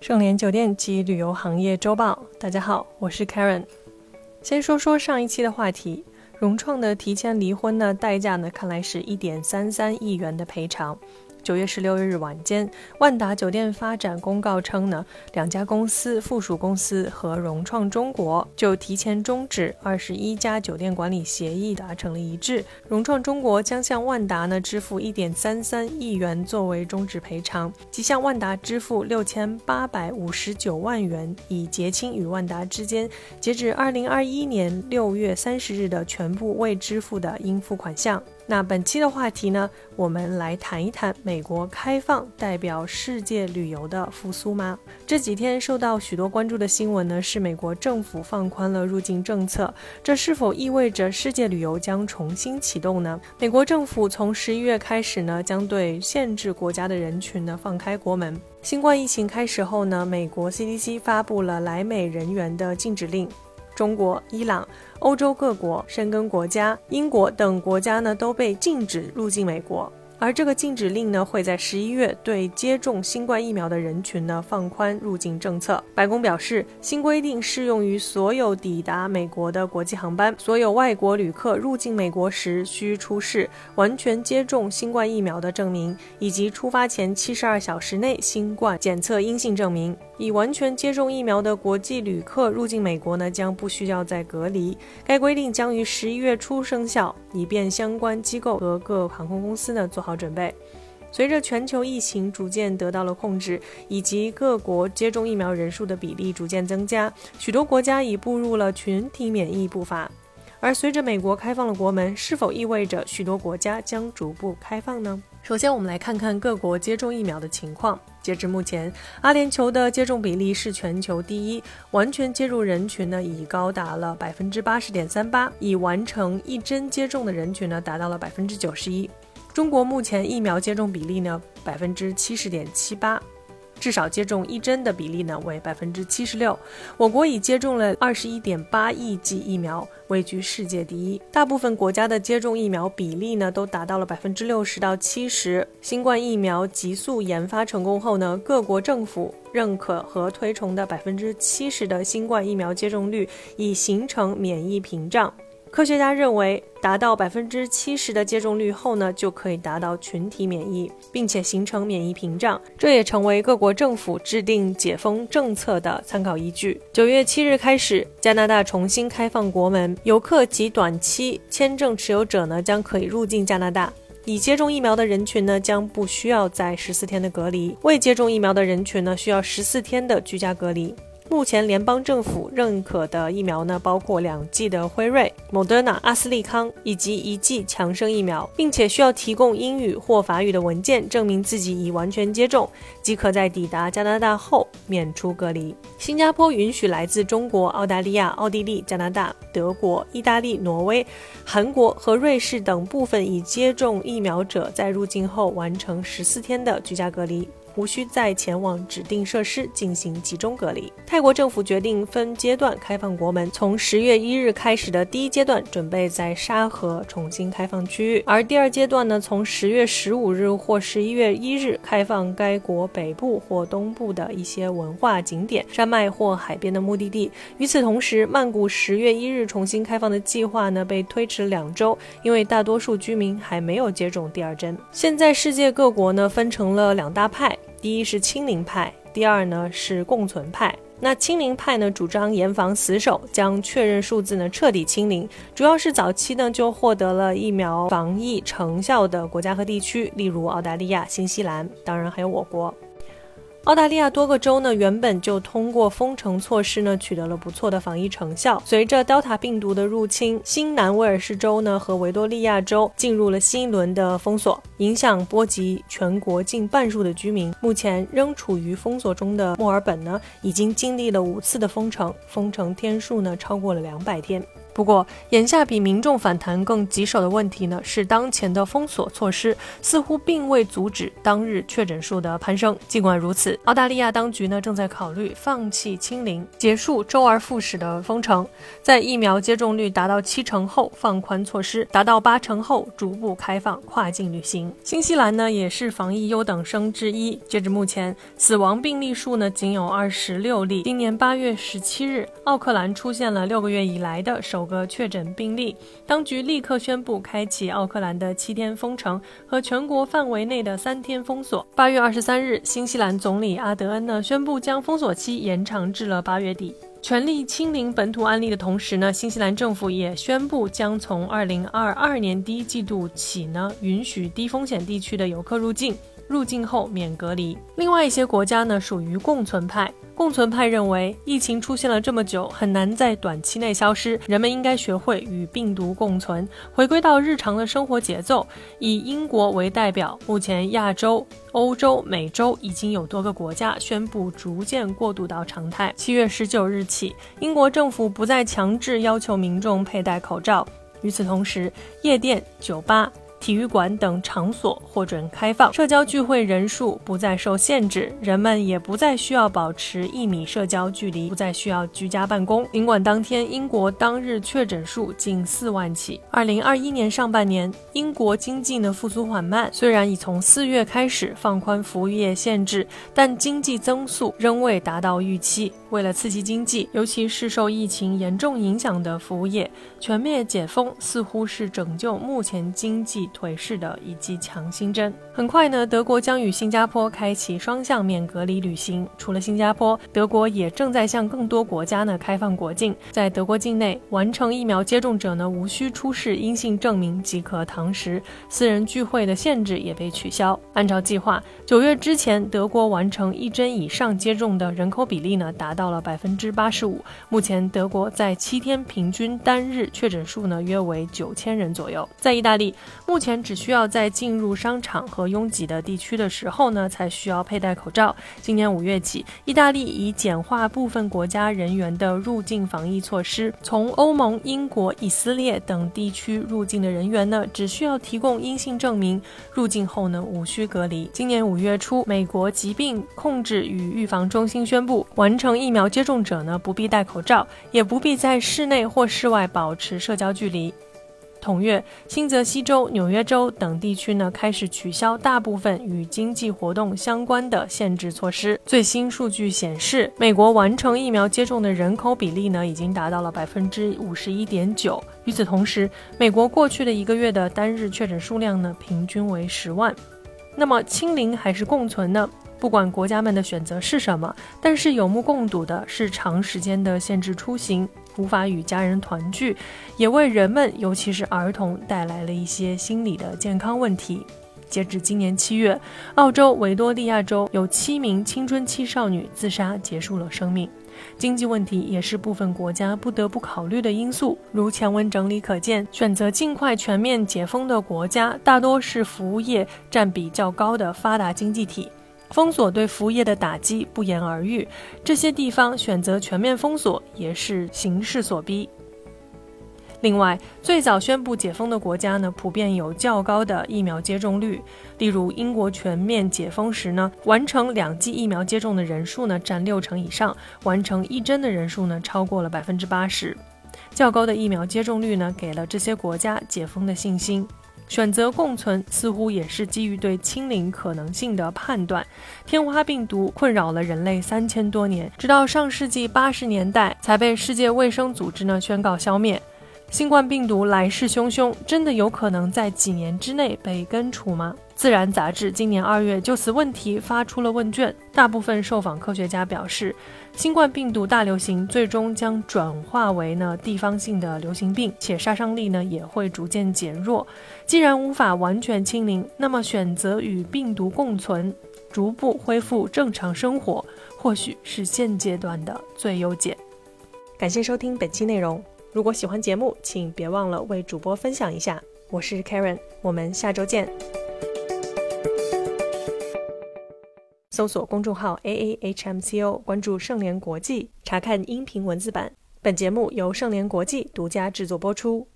盛联酒店及旅游行业周报，大家好，我是 Karen。先说说上一期的话题，融创的提前离婚呢，代价呢，看来是一点三三亿元的赔偿。九月十六日晚间，万达酒店发展公告称呢，两家公司附属公司和融创中国就提前终止二十一家酒店管理协议达成了一致。融创中国将向万达呢支付一点三三亿元作为终止赔偿，即向万达支付六千八百五十九万元，以结清与万达之间截止二零二一年六月三十日的全部未支付的应付款项。那本期的话题呢，我们来谈一谈美国开放代表世界旅游的复苏吗？这几天受到许多关注的新闻呢，是美国政府放宽了入境政策，这是否意味着世界旅游将重新启动呢？美国政府从十一月开始呢，将对限制国家的人群呢放开国门。新冠疫情开始后呢，美国 CDC 发布了来美人员的禁止令。中国、伊朗、欧洲各国、申根国家、英国等国家呢，都被禁止入境美国。而这个禁止令呢，会在十一月对接种新冠疫苗的人群呢放宽入境政策。白宫表示，新规定适用于所有抵达美国的国际航班，所有外国旅客入境美国时需出示完全接种新冠疫苗的证明，以及出发前七十二小时内新冠检测阴性证明。已完全接种疫苗的国际旅客入境美国呢，将不需要再隔离。该规定将于十一月初生效，以便相关机构和各航空公司呢做好准备。随着全球疫情逐渐得到了控制，以及各国接种疫苗人数的比例逐渐增加，许多国家已步入了群体免疫步伐。而随着美国开放了国门，是否意味着许多国家将逐步开放呢？首先，我们来看看各国接种疫苗的情况。截至目前，阿联酋的接种比例是全球第一，完全接种人群呢已高达了百分之八十点三八，已完成一针接种的人群呢达到了百分之九十一。中国目前疫苗接种比例呢百分之七十点七八。至少接种一针的比例呢为百分之七十六，我国已接种了二十一点八亿剂疫苗，位居世界第一。大部分国家的接种疫苗比例呢都达到了百分之六十到七十。新冠疫苗急速研发成功后呢，各国政府认可和推崇的百分之七十的新冠疫苗接种率已形成免疫屏障。科学家认为，达到百分之七十的接种率后呢，就可以达到群体免疫，并且形成免疫屏障。这也成为各国政府制定解封政策的参考依据。九月七日开始，加拿大重新开放国门，游客及短期签证持有者呢，将可以入境加拿大。已接种疫苗的人群呢，将不需要在十四天的隔离；未接种疫苗的人群呢，需要十四天的居家隔离。目前联邦政府认可的疫苗呢，包括两剂的辉瑞、Moderna、阿斯利康以及一剂强生疫苗，并且需要提供英语或法语的文件，证明自己已完全接种，即可在抵达加拿大后免除隔离。新加坡允许来自中国、澳大利亚、奥地利、加拿大、德国、意大利、挪威、韩国和瑞士等部分已接种疫苗者在入境后完成十四天的居家隔离。无需再前往指定设施进行集中隔离。泰国政府决定分阶段开放国门，从十月一日开始的第一阶段准备在沙河重新开放区域，而第二阶段呢，从十月十五日或十一月一日开放该国北部或东部的一些文化景点、山脉或海边的目的地。与此同时，曼谷十月一日重新开放的计划呢被推迟两周，因为大多数居民还没有接种第二针。现在世界各国呢分成了两大派。第一是清零派，第二呢是共存派。那清零派呢主张严防死守，将确认数字呢彻底清零，主要是早期呢就获得了疫苗防疫成效的国家和地区，例如澳大利亚、新西兰，当然还有我国。澳大利亚多个州呢，原本就通过封城措施呢，取得了不错的防疫成效。随着 Delta 病毒的入侵，新南威尔士州呢和维多利亚州进入了新一轮的封锁，影响波及全国近半数的居民。目前仍处于封锁中的墨尔本呢，已经经历了五次的封城，封城天数呢超过了两百天。不过，眼下比民众反弹更棘手的问题呢，是当前的封锁措施似乎并未阻止当日确诊数的攀升。尽管如此，澳大利亚当局呢正在考虑放弃清零，结束周而复始的封城，在疫苗接种率达到七成后放宽措施，达到八成后逐步开放跨境旅行。新西兰呢也是防疫优等生之一，截至目前，死亡病例数呢仅有二十六例。今年八月十七日，奥克兰出现了六个月以来的首。首个确诊病例，当局立刻宣布开启奥克兰的七天封城和全国范围内的三天封锁。八月二十三日，新西兰总理阿德恩呢宣布将封锁期延长至了八月底，全力清零本土案例的同时呢，新西兰政府也宣布将从二零二二年第一季度起呢允许低风险地区的游客入境，入境后免隔离。另外一些国家呢属于共存派。共存派认为，疫情出现了这么久，很难在短期内消失。人们应该学会与病毒共存，回归到日常的生活节奏。以英国为代表，目前亚洲、欧洲、美洲已经有多个国家宣布逐渐过渡到常态。七月十九日起，英国政府不再强制要求民众佩戴口罩。与此同时，夜店、酒吧。体育馆等场所获准开放，社交聚会人数不再受限制，人们也不再需要保持一米社交距离，不再需要居家办公。尽管当天英国当日确诊数近四万起，二零二一年上半年英国经济的复苏缓慢，虽然已从四月开始放宽服务业限制，但经济增速仍未达到预期。为了刺激经济，尤其是受疫情严重影响的服务业，全面解封似乎是拯救目前经济。腿式的以及强心针。很快呢，德国将与新加坡开启双向免隔离旅行。除了新加坡，德国也正在向更多国家呢开放国境。在德国境内，完成疫苗接种者呢无需出示阴性证明即可堂食。私人聚会的限制也被取消。按照计划，九月之前，德国完成一针以上接种的人口比例呢达到了百分之八十五。目前，德国在七天平均单日确诊数呢约为九千人左右。在意大利，目目前只需要在进入商场和拥挤的地区的时候呢，才需要佩戴口罩。今年五月起，意大利已简化部分国家人员的入境防疫措施，从欧盟、英国、以色列等地区入境的人员呢，只需要提供阴性证明，入境后呢无需隔离。今年五月初，美国疾病控制与预防中心宣布，完成疫苗接种者呢不必戴口罩，也不必在室内或室外保持社交距离。同月，新泽西州、纽约州等地区呢开始取消大部分与经济活动相关的限制措施。最新数据显示，美国完成疫苗接种的人口比例呢已经达到了百分之五十一点九。与此同时，美国过去的一个月的单日确诊数量呢平均为十万。那么，清零还是共存呢？不管国家们的选择是什么，但是有目共睹的是长时间的限制出行。无法与家人团聚，也为人们，尤其是儿童带来了一些心理的健康问题。截至今年七月，澳洲维多利亚州有七名青春期少女自杀，结束了生命。经济问题也是部分国家不得不考虑的因素。如前文整理可见，选择尽快全面解封的国家，大多是服务业占比较高的发达经济体。封锁对服务业的打击不言而喻，这些地方选择全面封锁也是形势所逼。另外，最早宣布解封的国家呢，普遍有较高的疫苗接种率。例如，英国全面解封时呢，完成两剂疫苗接种的人数呢占六成以上，完成一针的人数呢超过了百分之八十。较高的疫苗接种率呢，给了这些国家解封的信心。选择共存似乎也是基于对清零可能性的判断。天花病毒困扰了人类三千多年，直到上世纪八十年代才被世界卫生组织呢宣告消灭。新冠病毒来势汹汹，真的有可能在几年之内被根除吗？自然杂志今年二月就此问题发出了问卷，大部分受访科学家表示，新冠病毒大流行最终将转化为呢地方性的流行病，且杀伤力呢也会逐渐减弱。既然无法完全清零，那么选择与病毒共存，逐步恢复正常生活，或许是现阶段的最优解。感谢收听本期内容，如果喜欢节目，请别忘了为主播分享一下。我是 Karen，我们下周见。搜索公众号 A A H M C O，关注盛联国际，查看音频文字版。本节目由盛联国际独家制作播出。